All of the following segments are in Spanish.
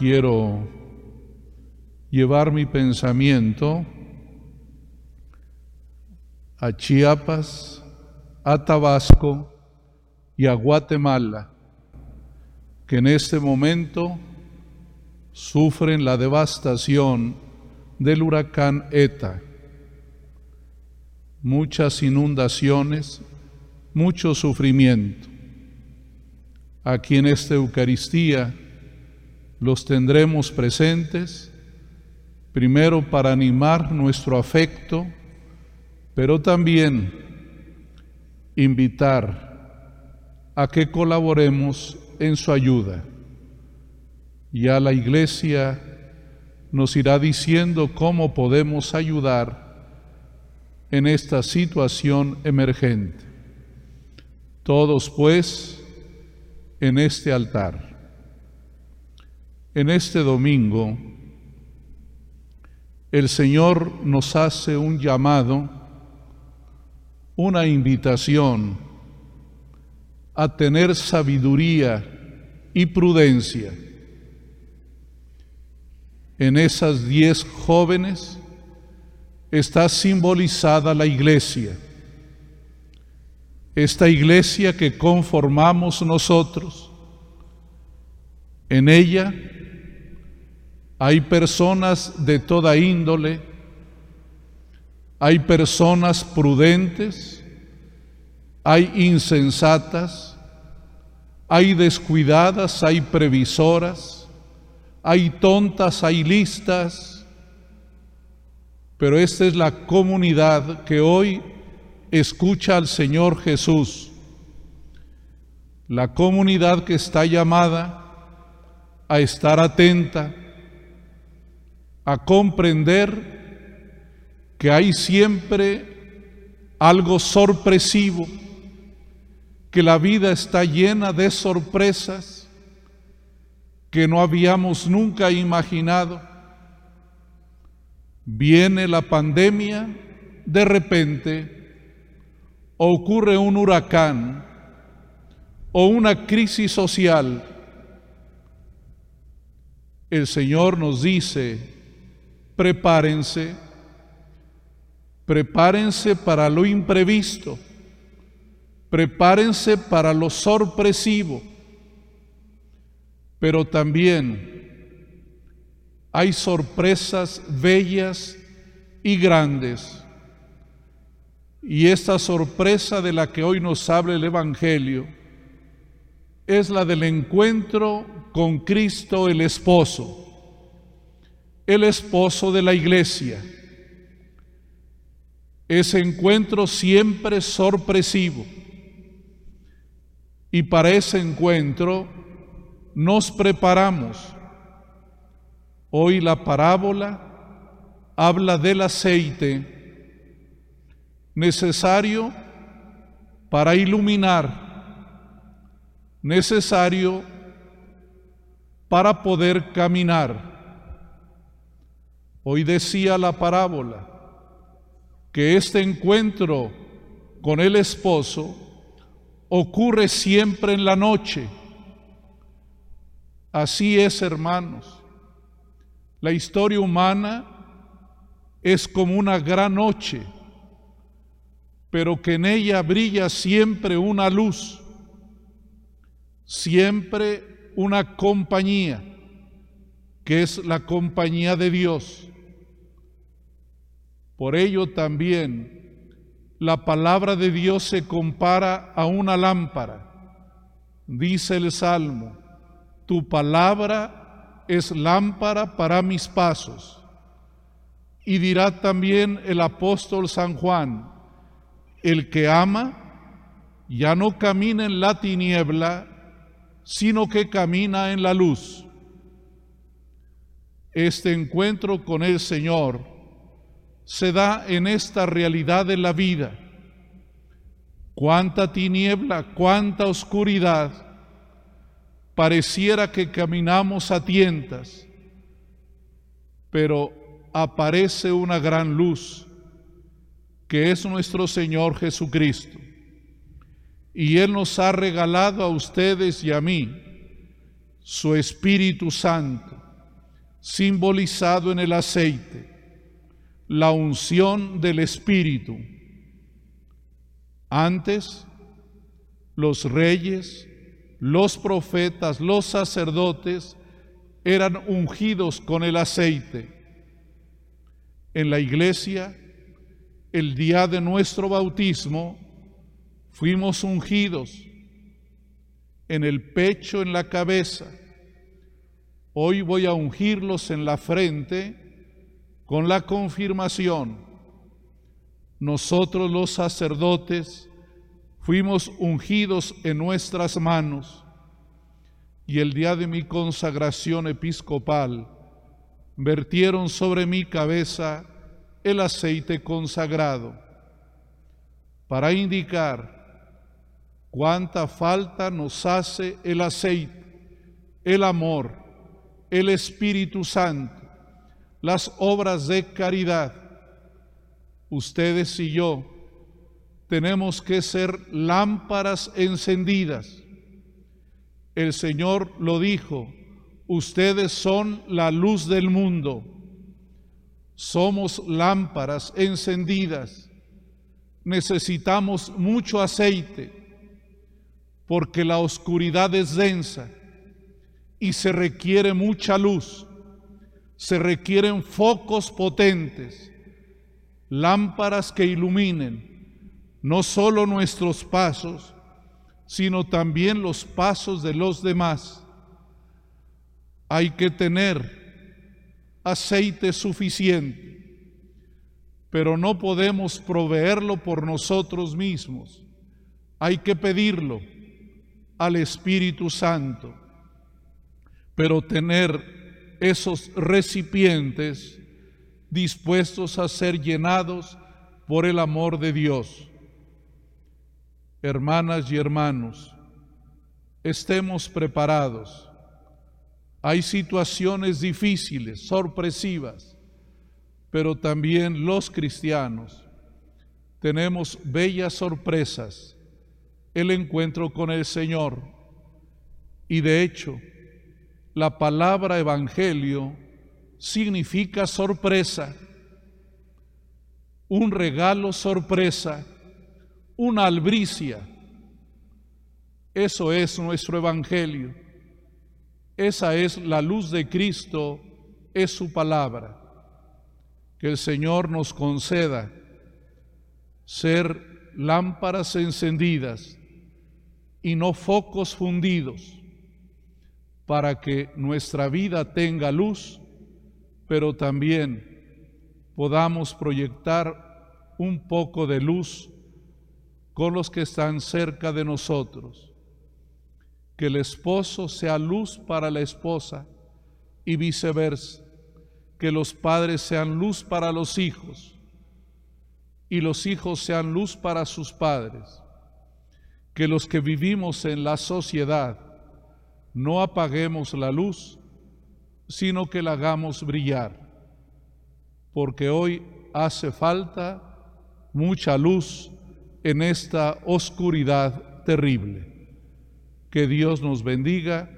quiero llevar mi pensamiento a Chiapas, a Tabasco y a Guatemala, que en este momento sufren la devastación del huracán ETA. Muchas inundaciones, mucho sufrimiento. Aquí en esta Eucaristía los tendremos presentes, primero para animar nuestro afecto, pero también invitar a que colaboremos en su ayuda. Ya la iglesia nos irá diciendo cómo podemos ayudar en esta situación emergente. Todos pues en este altar en este domingo, el Señor nos hace un llamado, una invitación a tener sabiduría y prudencia. En esas diez jóvenes está simbolizada la iglesia, esta iglesia que conformamos nosotros. En ella hay personas de toda índole, hay personas prudentes, hay insensatas, hay descuidadas, hay previsoras, hay tontas, hay listas, pero esta es la comunidad que hoy escucha al Señor Jesús, la comunidad que está llamada a estar atenta, a comprender que hay siempre algo sorpresivo, que la vida está llena de sorpresas que no habíamos nunca imaginado. Viene la pandemia, de repente ocurre un huracán o una crisis social. El Señor nos dice, prepárense, prepárense para lo imprevisto, prepárense para lo sorpresivo, pero también hay sorpresas bellas y grandes. Y esta sorpresa de la que hoy nos habla el Evangelio es la del encuentro con Cristo el Esposo el esposo de la iglesia. Ese encuentro siempre sorpresivo. Y para ese encuentro nos preparamos. Hoy la parábola habla del aceite necesario para iluminar, necesario para poder caminar. Hoy decía la parábola que este encuentro con el esposo ocurre siempre en la noche. Así es, hermanos. La historia humana es como una gran noche, pero que en ella brilla siempre una luz, siempre una compañía, que es la compañía de Dios. Por ello también la palabra de Dios se compara a una lámpara. Dice el Salmo, tu palabra es lámpara para mis pasos. Y dirá también el apóstol San Juan, el que ama ya no camina en la tiniebla, sino que camina en la luz. Este encuentro con el Señor se da en esta realidad de la vida. Cuánta tiniebla, cuánta oscuridad. Pareciera que caminamos a tientas, pero aparece una gran luz que es nuestro Señor Jesucristo. Y Él nos ha regalado a ustedes y a mí su Espíritu Santo simbolizado en el aceite, la unción del Espíritu. Antes, los reyes, los profetas, los sacerdotes eran ungidos con el aceite. En la iglesia, el día de nuestro bautismo, fuimos ungidos en el pecho, en la cabeza. Hoy voy a ungirlos en la frente con la confirmación. Nosotros los sacerdotes fuimos ungidos en nuestras manos y el día de mi consagración episcopal vertieron sobre mi cabeza el aceite consagrado para indicar cuánta falta nos hace el aceite, el amor, el Espíritu Santo, las obras de caridad. Ustedes y yo tenemos que ser lámparas encendidas. El Señor lo dijo, ustedes son la luz del mundo. Somos lámparas encendidas. Necesitamos mucho aceite porque la oscuridad es densa y se requiere mucha luz, se requieren focos potentes, lámparas que iluminen no solo nuestros pasos, sino también los pasos de los demás. Hay que tener aceite suficiente, pero no podemos proveerlo por nosotros mismos. Hay que pedirlo al Espíritu Santo, pero tener esos recipientes dispuestos a ser llenados por el amor de Dios. Hermanas y hermanos, estemos preparados. Hay situaciones difíciles, sorpresivas, pero también los cristianos tenemos bellas sorpresas el encuentro con el Señor. Y de hecho, la palabra evangelio significa sorpresa, un regalo sorpresa, una albricia. Eso es nuestro evangelio. Esa es la luz de Cristo, es su palabra. Que el Señor nos conceda ser lámparas encendidas y no focos fundidos, para que nuestra vida tenga luz, pero también podamos proyectar un poco de luz con los que están cerca de nosotros. Que el esposo sea luz para la esposa y viceversa. Que los padres sean luz para los hijos y los hijos sean luz para sus padres que los que vivimos en la sociedad no apaguemos la luz, sino que la hagamos brillar, porque hoy hace falta mucha luz en esta oscuridad terrible. Que Dios nos bendiga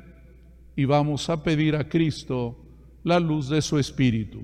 y vamos a pedir a Cristo la luz de su Espíritu.